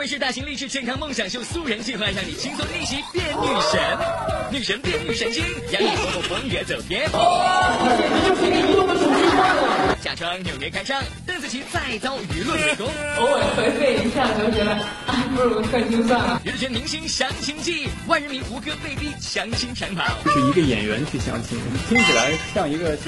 卫视大型励志健康梦想秀素人计划，让你轻松逆袭变女神，女神变女神经，让你通过风格走偏。假装纽约开唱，邓紫棋再遭舆论围攻。偶尔颓废一下，同学们啊，不如退出算了。娱乐圈明星相亲记，万人迷胡歌被逼相亲长跑。是一个演员去相亲，听起来像一个。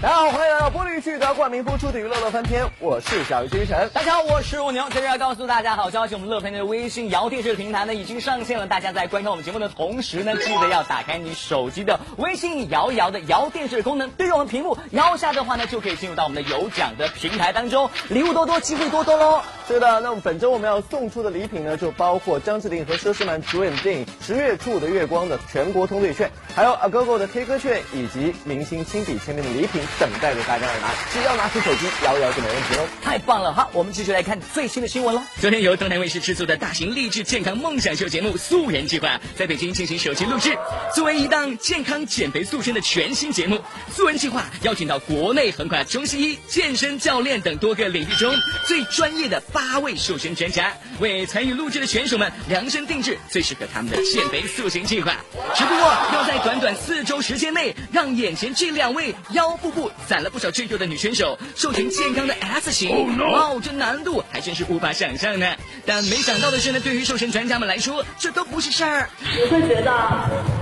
大家好，欢迎来到玻璃剧的冠名播出的娱乐乐翻天，我是小鱼星辰。大家好，我是蜗牛。在这要告诉大家好消息，我们乐翻天的微信摇电视平台呢已经上线了。大家在观看我们节目的同时呢，记得要打开你手机的微信摇一摇的摇电视功能，对着我们屏幕摇下的话呢，就可以进入到我们的有奖的平台当中，礼物多多，机会多多喽。是的，那么本周我们要送出的礼品呢，就包括张智霖和佘诗曼主演的电影《十月初五的月光》的全国通兑券，还有 Agogo 的 K 歌券，以及明星亲笔签名的礼品，等待着大家来拿。只要拿出手机摇一摇就没问题喽！太棒了好，我们继续来看最新的新闻喽。昨天由东南卫视制作的大型励志健康梦想秀节目《素人计划》在北京进行首期录制。作为一档健康减肥塑身的全新节目，《素人计划》邀请到国内横跨中西医、健身教练等多个领域中最专业的八位瘦身专家，为参与录制的选手们量身定制最适合他们的减肥塑形计划。只不过要在短短四周时间内，让眼前这两位腰腹部攒了不少。赘肉的女选手瘦成健康的 S 型，哦，这难度还真是无法想象呢。但没想到的是呢，对于瘦身专家们来说，这都不是事儿。你会觉得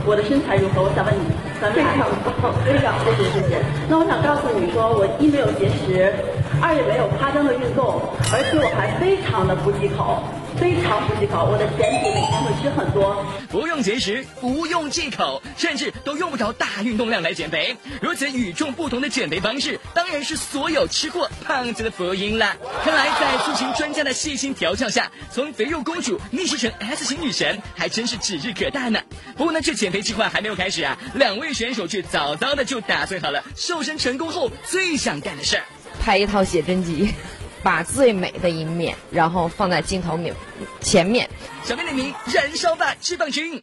我的身材如何？我想问你，咱们非常棒，非常谢谢谢谢。那我想告诉你说，我一没有节食，二也没有夸张的运动，而且我还非常的不忌口。非常不忌口，我的甜品每天会吃很多，不用节食，不用忌口，甚至都用不着大运动量来减肥。如此与众不同的减肥方式，当然是所有吃过胖子的福音了。看来在塑形专家的细心调教下，从肥肉公主逆袭成 S 型女神，还真是指日可待呢。不过呢，这减肥计划还没有开始啊，两位选手却早早的就打算好了瘦身成功后最想干的事儿，拍一套写真集。把最美的一面，然后放在镜头面前面。小编点名：燃烧吧，脂肪君！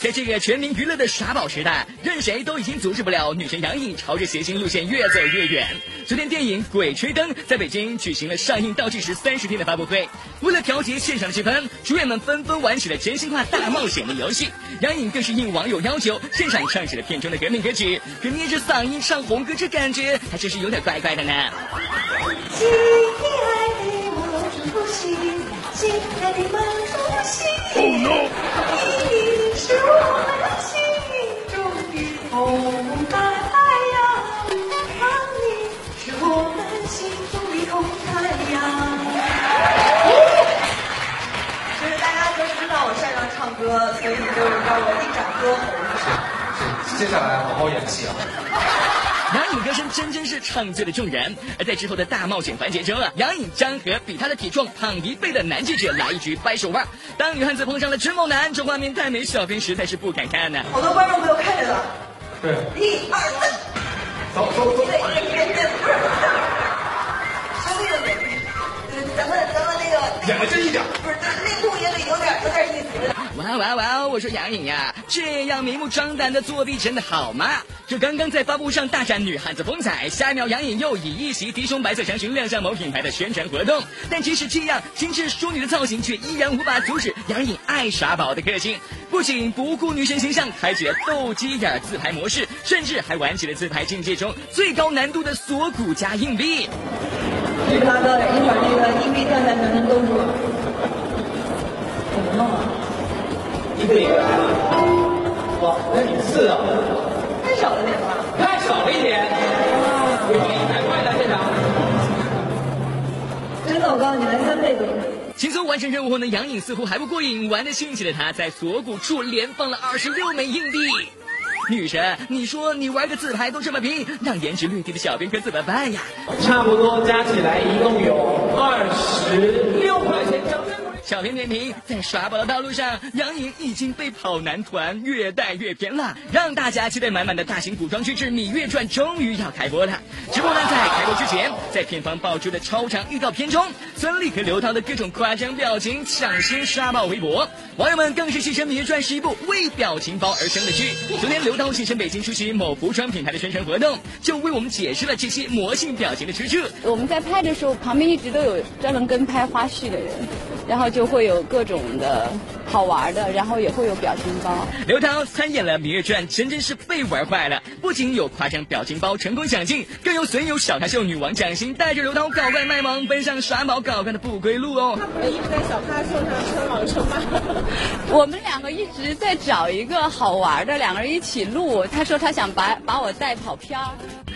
在这个全民娱乐的耍宝时代，任谁都已经阻止不了女神杨颖朝着谐星路线越走越远。昨天，电影《鬼吹灯》在北京举行了上映倒计时三十天的发布会。为了调节现场气氛，主演们纷纷玩起了真心话大冒险的游戏。杨颖更是应网友要求，现场唱起了片中的革命歌曲，可捏着嗓音唱红歌，这感觉还真是有点怪怪的呢。亲爱的，我是不行，亲爱的，满出心。你是我们心中的红太阳，你是我们心中的红太阳。就是大家都知道我擅长唱歌，所以就让我一展歌喉。接下来好好演戏啊。歌声真真是唱醉了众人，而在之后的大冒险环节中啊，杨颖张和比她的体重胖一倍的男记者来一局掰手腕。当女汉子碰上了真猛男，这画面太美，小编实在是不敢看呢。好多观众朋友看着呢，对，一二三，走走走，对，咱们咱们那个演的真一点，不是，内裤也得有点有点意思。哇哇哇！我说杨颖呀，这样明目张胆的作弊真的好吗？这刚刚在发布上大展女汉子风采，下一秒杨颖又以一袭低胸白色长裙亮相某品牌的宣传活动。但即使这样，精致淑女的造型却依然无法阻止杨颖爱耍宝的个性。不仅不顾女神形象，开启了斗鸡眼自拍模式，甚至还玩起了自拍境界中最高难度的锁骨加硬币。拉高点，一会儿那个硬币掉下来能兜住。怎么弄啊？一个也来了。哇，那你四啊？太少了点吧？太少了一点。一百块的现场。真的，我告诉你，来三倍多。轻松完成任务后呢，杨颖似乎还不过瘾，玩的兴起的她在锁骨处连放了二十六枚硬币。女神，你说你玩个自拍都这么拼，让颜值略低的小编可怎么办呀？差不多加起来一共有二十六块钱，小编点评：在耍宝的道路上，杨颖已经被跑男团越带越偏了，让大家期待满满的大型古装剧之《芈月传》终于要开播了。直播呢，在开播之前，在片方爆出的超长预告片中，孙俪和刘涛的各种夸张表情抢先刷爆微博，网友们更是戏称《芈月传》是一部为表情包而生的剧。昨天，刘涛现身北京出席某服装品牌的宣传活动，就为我们解释了这些魔性表情的出处。我们在拍的时候，旁边一直都有专门跟拍花絮的人，然后就会有各种的好玩的，然后也会有表情包。刘涛参演了《芈月传》，真真是被玩坏了。不仅有夸张表情包成功抢镜，更有损友小咖秀女王蒋欣带着刘涛搞怪卖萌，奔上耍宝搞怪的不归路哦。他不是一直在小咖秀上称王称霸？我们两个一直在找一个好玩的，两个人一起录。他说他想把把我带跑偏儿。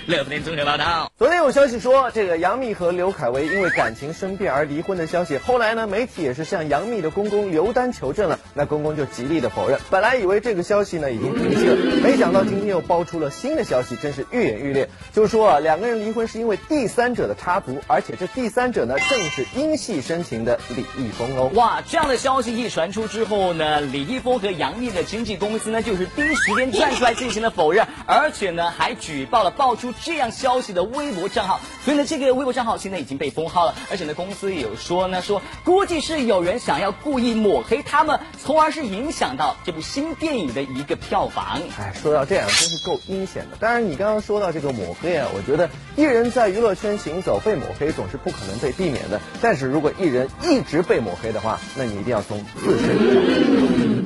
乐福联综合报道。昨天有消息说，这个杨幂和刘恺威因为感情生变而离婚的消息，后来呢，媒体也是向杨幂的公公刘丹求证了，那公公就极力的否认。本来以为这个消息呢已经平息了，没想到今天又爆出了新的消息，真是愈演愈烈。就说啊，两个人离婚是因为第三者的插足，而且这第三者呢正是因戏生情的李易峰哦。哇，这样的消息一传出之后呢，李易峰和杨幂的经纪公司呢就是第一时间站出来进行了否认，而且呢还举报了爆出这样消息的微博账号，所以呢这个微博账号现在已经被封号了，而且呢公司也有说呢说估计是有人想要故意抹黑他们，从而是影响到这部新电影的一个票房。哎，说到这样真是够阴险的。当然，你刚刚说到这个抹黑啊，我觉得艺人在娱乐圈行走，被抹黑总是不可能被避免的。但是如果艺人一直被抹黑的话，那你一定要从自身。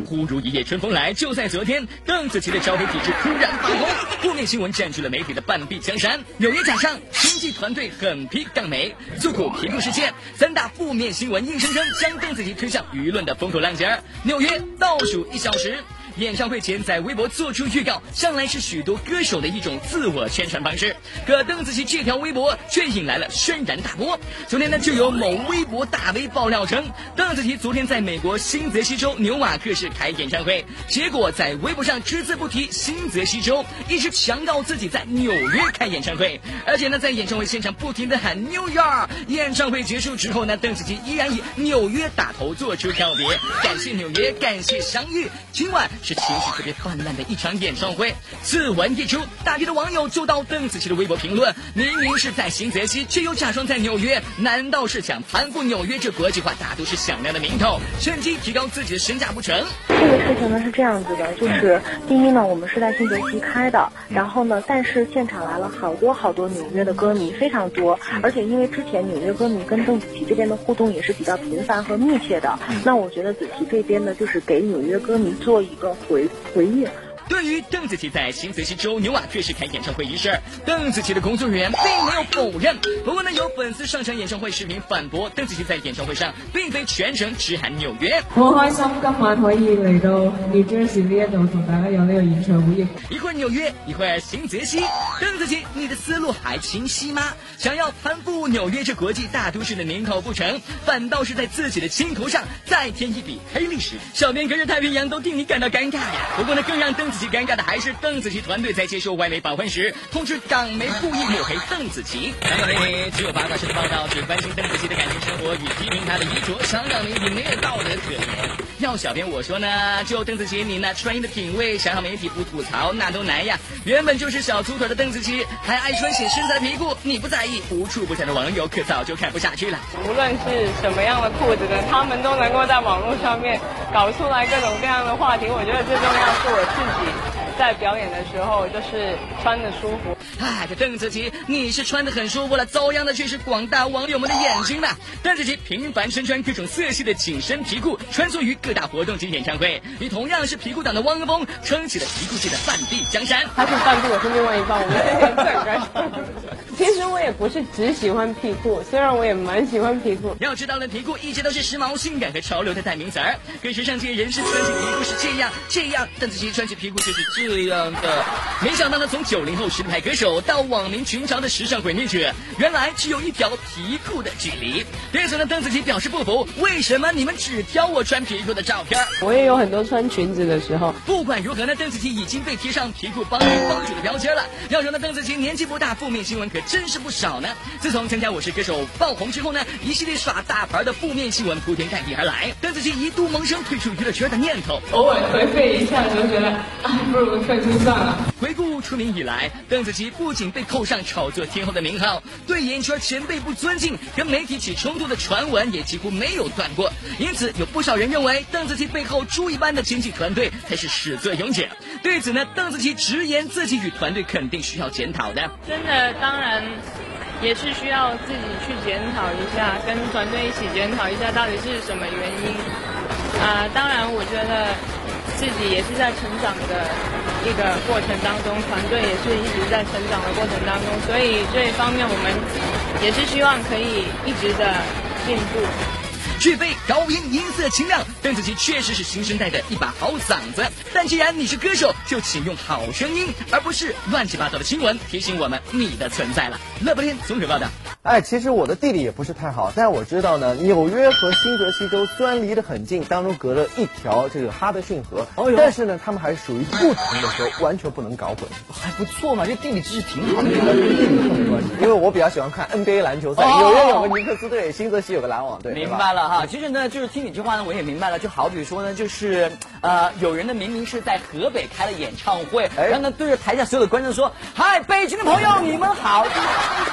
忽如一夜春风来，就在昨天，邓紫棋的招黑体质突然发红，负面新闻占据了媒体的半壁江山。纽约假上，经纪团队狠批杠媒，诉苦皮肤事件，三大负面新闻硬生生将邓紫棋推向舆论的风口浪尖。纽约倒数一小时。演唱会前在微博做出预告，向来是许多歌手的一种自我宣传方式。可邓紫棋这条微博却引来了轩然大波。昨天呢，就有某微博大 V 爆料称，邓紫棋昨天在美国新泽西州纽瓦克市开演唱会，结果在微博上只字不提新泽西州，一直强调自己在纽约开演唱会，而且呢，在演唱会现场不停的喊 New York。演唱会结束之后呢，邓紫棋依然以纽约打头做出告别，感谢纽约，感谢相遇，今晚。是情绪特别泛滥的一场演唱会。此文一出，大批的网友就到邓紫棋的微博评论：明明是在新泽西，却又假装在纽约，难道是想攀附纽约这国际化大都市响亮的名头，趁机提高自己的身价不成？这个事情呢是这样子的，就是第一呢，我们是在新泽西开的，然后呢，但是现场来了好多好多纽约的歌迷，非常多，而且因为之前纽约歌迷跟邓紫棋这边的互动也是比较频繁和密切的，那我觉得紫棋这边呢，就是给纽约歌迷做一个。回回忆。对于邓紫棋在新泽西州纽瓦克市开演唱会一事，邓紫棋的工作人员并没有否认。不过呢，有粉丝上传演唱会视频反驳，邓紫棋在演唱会上并非全程只喊纽约。好开心今晚可以嚟到 New Jersey 呢一度同大家有呢个演唱会。一会儿纽约，一会儿新泽西。邓紫棋，你的思路还清晰吗？想要攀附纽约这国际大都市的名头不成，反倒是在自己的青头上再添一笔黑历史。小编隔着太平洋都替你感到尴尬呀。不过呢，更让邓紫。最尴尬的还是邓紫棋团队在接受外媒访问时，通知港媒故意抹黑邓紫棋。港媒只有八卦式的报道，只关心邓紫棋的感情生活与批评她的衣着。香港媒体没有道德可言。要小编我说呢，就邓紫棋你那穿衣的品味，想让媒体不吐槽那都难呀。原本就是小粗腿的邓紫棋，还爱穿显身材的皮裤，你不在意，无处不在的网友可早就看不下去了。无论是什么样的裤子呢，他们都能够在网络上面搞出来各种各样的话题。我觉得最重要是我自己。在表演的时候，就是穿的舒服。哎，这邓紫棋，你是穿的很舒服了，遭殃的却是广大网友们的眼睛呐！邓紫棋频繁身穿各种色系的紧身皮裤，穿梭于各大活动及演唱会，与同样是皮裤党的汪峰撑起了皮裤界的半壁江山。他是半壁，我是另外一半，我们天天正干。其实我也不是只喜欢皮裤，虽然我也蛮喜欢皮裤。要知道呢，皮裤一直都是时髦、性感和潮流的代名词儿。可时尚界人士穿起皮裤是这样这样，邓紫棋穿起皮裤就是这样的。没想到呢，从九零后实力派歌手到网民群嘲的时尚毁灭者，原来只有一条皮裤的距离。对此呢，邓紫棋表示不服，为什么你们只挑我穿皮裤的照片？我也有很多穿裙子的时候。不管如何呢，邓紫棋已经被贴上皮裤帮女帮主的标签了。要说呢，邓紫棋年纪不大，负面新闻可。真是不少呢。自从参加《我是歌手》爆红之后呢，一系列耍大牌的负面新闻铺天盖地而来，邓紫棋一度萌生退出娱乐圈的念头。偶尔颓废一下，就觉得啊，不如退出算了。回顾出名以来，邓紫棋不仅被扣上炒作天后的名号，对演艺圈前辈不尊敬、跟媒体起冲突的传闻也几乎没有断过。因此，有不少人认为邓紫棋背后猪一般的经纪团队才是始作俑者。对此呢，邓紫棋直言自己与团队肯定需要检讨的。真的，当然也是需要自己去检讨一下，跟团队一起检讨一下到底是什么原因。啊、当然，我觉得自己也是在成长的这个过程当中，团队也是一直在成长的过程当中，所以这一方面我们也是希望可以一直的进步。具备高音音色清亮，邓紫棋确实是新生代的一把好嗓子。但既然你是歌手，就请用好声音，而不是乱七八糟的新闻提醒我们你的存在了。乐不天综合报道。哎，其实我的地理也不是太好，但我知道呢，纽约和新泽西州虽然离得很近，当中隔了一条这个哈德逊河，但是呢，他们还是属于不同的州，完全不能搞混。还不错嘛，这地理知识挺好的。因为我比较喜欢看 NBA 篮球赛，哦纽约有个尼克斯队，新泽西有个篮网队，明白了哈，其实呢，就是听你这话呢，我也明白了。就好比说呢，就是呃，有人呢明明是在河北开了演唱会，哎然后呢对着台下所有的观众说：“嗨，北京的朋友，你们好。”是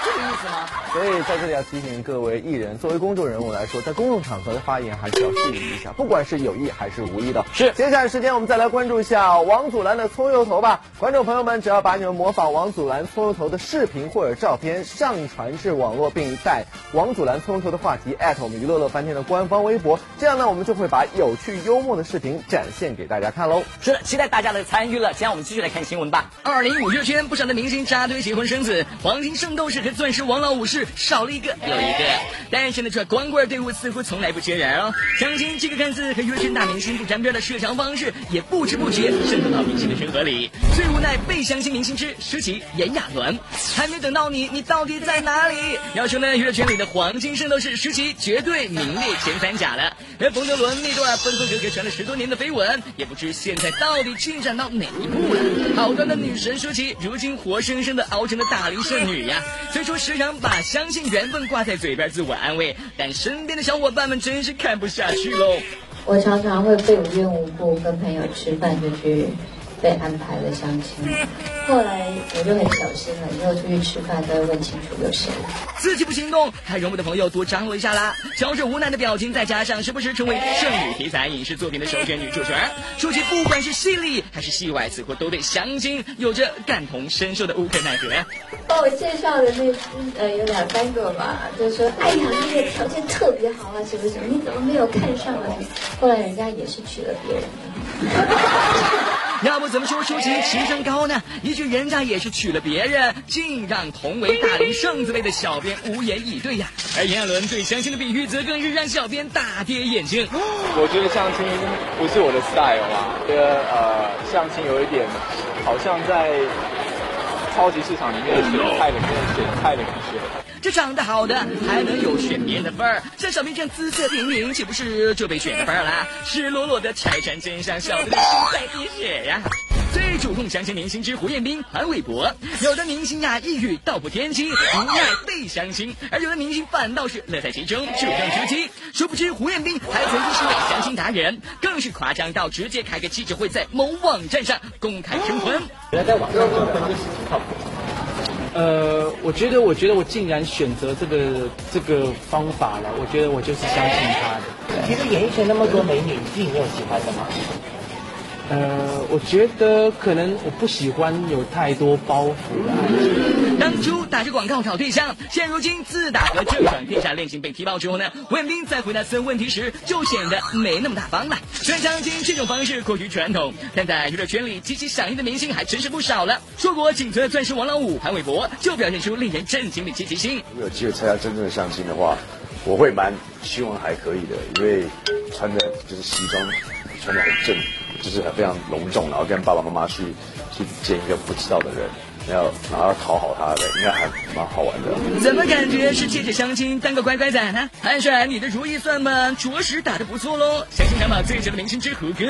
这个意思吗？所以在这里要提醒各位艺人，作为公众人物来说，在公众场合的发言还是要注意一下，不管是有意还是无意的。是接下来时间我们再来关注一下王祖蓝的葱油头吧。观众朋友们，只要把你们模仿王祖蓝葱油头的视频或者照片上传至网络，并带王祖蓝葱油头的话题艾特我们娱乐乐翻天的官方微博，这样呢，我们就会把有趣幽默的视频展现给大家看喽。是的，期待大家的参与了。接下来我们继续来看新闻吧。二零五娱乐圈不少的明星扎堆结婚生子，黄金圣斗士和钻石王老五是少了一个又一个。但是呢，这光棍队伍似乎从来不缺人哦。相信这个看似和娱乐圈大明星不沾边的社交方式，也不知不觉渗透到明星的生活里。最无奈被相亲明星之舒淇、炎亚纶，还没等到你，你到底在哪里？要说呢，娱乐圈里的黄金圣斗士舒淇绝对名列前三甲了。而冯德伦那段分分合合传了十多年的绯闻，也不知现在到底进展到哪一步了。好端端女神舒淇，如今活生生的熬成了大龄剩女呀。虽说时常把相信缘分挂在嘴边自我安慰，但身边的小伙伴们真是看不下去喽。我常常会被无缘无故跟朋友吃饭就去被安排了相亲，后来我就很小心了，以后出去吃饭都要问清楚有谁。自己不行动，还容不得朋友多张罗一下啦。瞧着无奈的表情，再加上时不时成为剩女题材影视作品的首选女主角，说起不管是戏里还是戏外，似乎都对相亲有着感同身受的无可奈何。帮我介绍的那呃有两三个吧，就说哎呀那个条件特别好啊什么什么，你怎么没有看上啊？后来人家也是娶了别人的。要不怎么说舒淇情商高呢？一句人家也是娶了别人，竟让同为大龄剩子类的小编无言以对呀。而炎亚纶对相亲的比喻，则更是让小编大跌眼镜。我觉得相亲不是我的 style 啊，觉得呃相亲有一点好像在超级市场里面选菜的跟选菜的感觉。这长得好的还能有选别的份儿，像小明这样姿色平平，岂不是就被选的份儿啦？赤裸裸的拆穿真相，小编的心在滴血呀！最主动相亲明星之胡彦斌、潘玮柏，有的明星呀一语道破天机，无奈被相亲；而有的明星反倒是乐在其中，主动出击。殊不知胡彦斌还曾经是位相亲达人，更是夸张到直接开个记者会，在某网站上公开征婚。原来在网上征婚就是挺靠谱。呃，我觉得，我觉得我竟然选择这个这个方法了，我觉得我就是相信他的。其实演艺圈那么多美女，你自己没有喜欢的吗？呃，我觉得可能我不喜欢有太多包袱啦。当初打着广告找对象，现如今自打和这场地下恋情被踢爆之后呢，胡彦斌在回答私人问题时就显得没那么大方了。虽然相亲这种方式过于传统，但在娱乐圈里积极响应的明星还真是不少了。硕果仅存的钻石王老五潘玮柏就表现出令人震惊的积极性。如果有机会参加真正的相亲的话，我会蛮希望还可以的，因为穿的就是西装，穿的很正，就是很非常隆重，然后跟爸爸妈妈去去见一个不知道的人，然后然后要讨好他的，应该还蛮好玩的。怎么感觉是借着相亲当个乖乖仔呢？韩帅，你的如意算盘着实打得不错喽！相亲小马最强的明星之胡歌，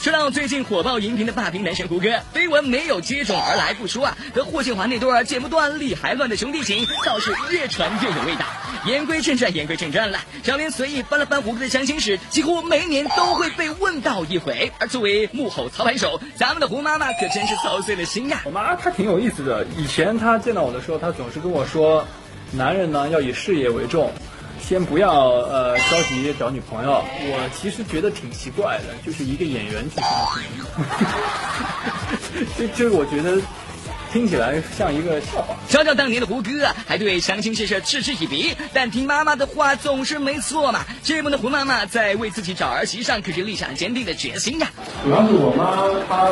说到最近火爆荧屏的霸屏男神胡歌，绯闻没有接踵而来不说啊，和霍建华那对剪不断理还乱的兄弟情倒是越传越有味道。言归正传，言归正传了。小编随意翻了翻胡歌的相亲史，几乎每一年都会被问到一回。而作为幕后操盘手，咱们的胡妈妈可真是操碎了心呀。我妈她挺有意思的，以前她见到我的时候，她总是跟我说，男人呢要以事业为重。先不要呃着急找女朋友，我其实觉得挺奇怪的，就是一个演员去相亲，就就是我觉得听起来像一个笑话。瞧瞧当年的胡歌，还对相亲这事嗤之以鼻，但听妈妈的话总是没错嘛。这一幕的胡妈妈在为自己找儿媳上可是立下坚定的决心呀。主要是我妈她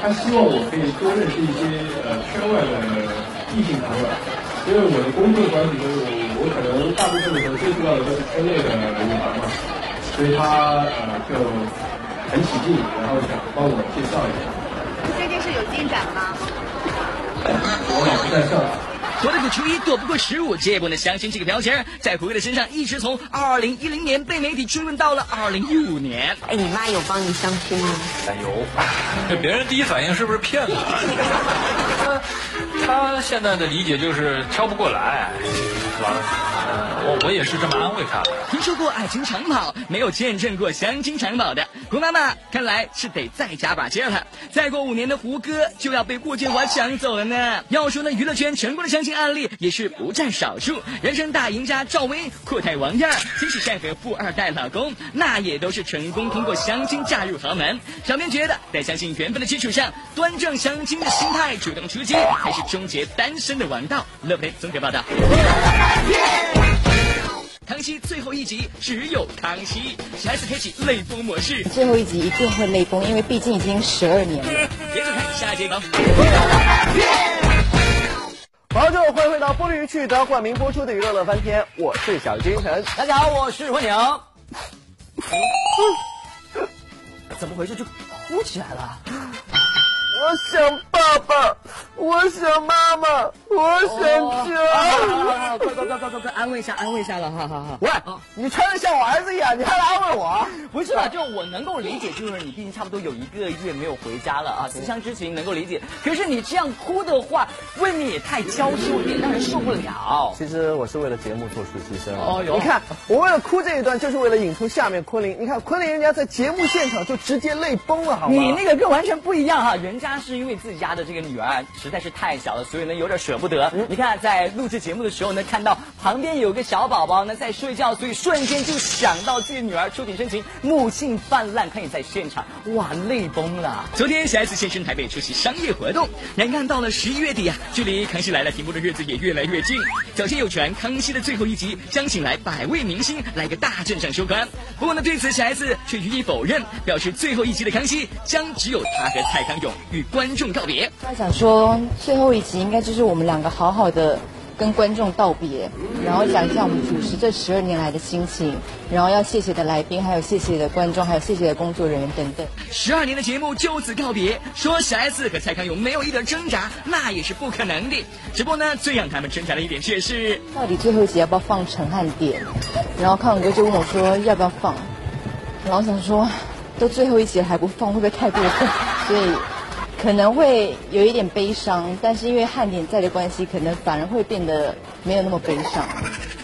她希望我可以多认识一些呃圈外的异性朋友，因为我的工作关系都。可能大部分的时候最重要的都是圈内的女孩嘛，所以她呃就很起劲，然后想帮我介绍一下。这件事有进展吗？我老婆在上。躲得过初一，躲不过十五。这不能相亲这个标签，在胡歌的身上一直从二零一零年被媒体追问到了二零一五年。哎，你妈有帮你相亲吗？有。这别人第一反应是不是骗子？他现在的理解就是挑不过来。我我也是这么安慰他。听说过爱情长跑，没有见证过相亲长跑的胡妈妈，看来是得再加把劲了。再过五年的胡歌就要被霍建华抢走了呢。要说呢，娱乐圈成功的相亲案例也是不占少数。人生大赢家赵薇、阔太王燕，即使晒和富二代老公，那也都是成功通过相亲嫁入豪门。小编觉得，在相信缘分的基础上，端正相亲的心态，主动出击，才是终结单身的王道。乐培综合报道。康熙最后一集只有康熙，还是开启泪崩模式。最后一集一定会泪崩，因为毕竟已经十二年了。别走开，下一集吧。好久欢迎回到玻璃鱼趣的冠名播出的娱乐乐翻天，我是小金晨。大家好，我是蜗牛。怎么回事？就哭起来了。我想爸爸，我想妈妈，我想家。快快快快快快，安慰一下，安慰一下了，哈哈哈。喂，你穿的像我儿子一样，你还来安慰我？不是吧？就我能够理解，就是你毕竟差不多有一个月没有回家了啊，思乡之情能够理解。可是你这样哭的话，未免也太娇羞一点，让人受不了。其实我是为了节目做出牺牲。哦哟，你看我为了哭这一段，就是为了引出下面昆凌。你看昆凌人家在节目现场就直接泪崩了，好吗？你那个跟完全不一样哈，人家。他是因为自己家的这个女儿实在是太小了，所以呢有点舍不得。你看在录制节目的时候呢，看到旁边有个小宝宝呢在睡觉，所以瞬间就想到自己女儿触景生情，母性泛滥，看你在现场，哇，泪崩了。昨天小 S 现身台北出席商业活动，眼看到了十一月底啊，距离《康熙来了》停播的日子也越来越近。早前有传《康熙》的最后一集将请来百位明星来个大阵仗收官，不过呢对此小 S 却予以否认，表示最后一集的《康熙》将只有他和蔡康永与。观众告别，他想说最后一集应该就是我们两个好好的跟观众道别，然后讲一下我们主持这十二年来的心情，然后要谢谢的来宾，还有谢谢的观众，还有谢谢的工作人员等等。十二年的节目就此告别，说小 S 和蔡康永没有一点挣扎，那也是不可能的。只不过呢，最让他们挣扎的一点却是，到底最后一集要不要放陈汉典？然后康永哥就问我说要不要放，然后想说都最后一集了还不放，会不会太过分？所以。可能会有一点悲伤，但是因为汉典在的关系，可能反而会变得没有那么悲伤。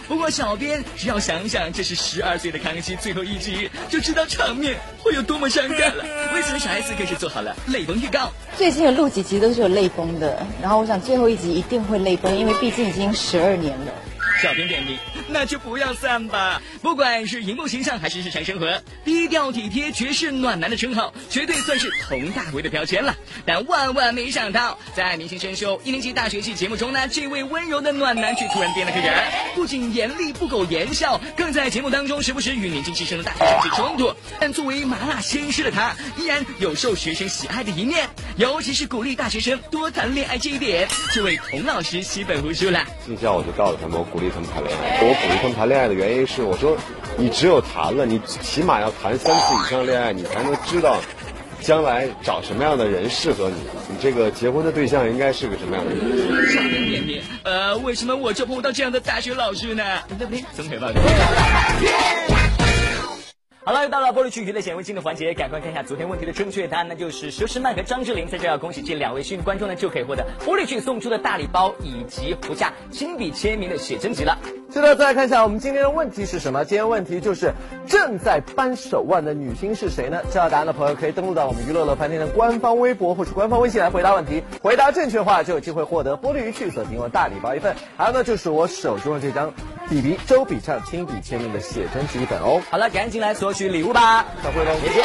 不过，小编只要想想这是十二岁的康熙最后一集，就知道场面会有多么伤感了。为此，小 S 更是做好了泪崩预告。最近的录几集都是有泪崩的，然后我想最后一集一定会泪崩，因为毕竟已经十二年了。小编点名，那就不要散吧。不管是荧幕形象还是日常生活，低调体贴、绝世暖男的称号，绝对算是佟大为的标签了。但万万没想到，在明星选秀一年级大学系节目中呢，这位温柔的暖男却突然变了个人。不仅严厉不苟言笑，更在节目当中时不时与年轻气盛的大学生起冲突。但作为麻辣鲜师的他，依然有受学生喜爱的一面，尤其是鼓励大学生多谈恋爱这一点，这位佟老师吸粉无数了。进校我就告诉他们，我鼓励。他们谈恋爱，我鼓励他们谈恋爱的原因是，我说，你只有谈了，你起码要谈三次以上恋爱，你才能知道，将来找什么样的人适合你，你这个结婚的对象应该是个什么样的人。少年点点，呃，为什么我就碰不到这样的大学老师呢？综合报道。好，又到了玻璃区娱乐显微镜的环节，赶快看一下昨天问题的正确答案，那就是佘诗曼和张智霖。在这要恭喜这两位幸运观众呢，就可以获得玻璃区送出的大礼包以及胡夏亲笔签名的写真集了。现在，再来看一下我们今天的问题是什么？今天问题就是正在扳手腕的女星是谁呢？知道答案的朋友可以登录到我们娱乐乐饭店的官方微博或是官方微信来回答问题。回答正确的话就有机会获得玻璃鱼趣所提供的大礼包一份，还有呢就是我手中的这张比比周笔畅亲笔签名的写真集一本哦。好了，赶紧来索取礼物吧！小慧喽，再见。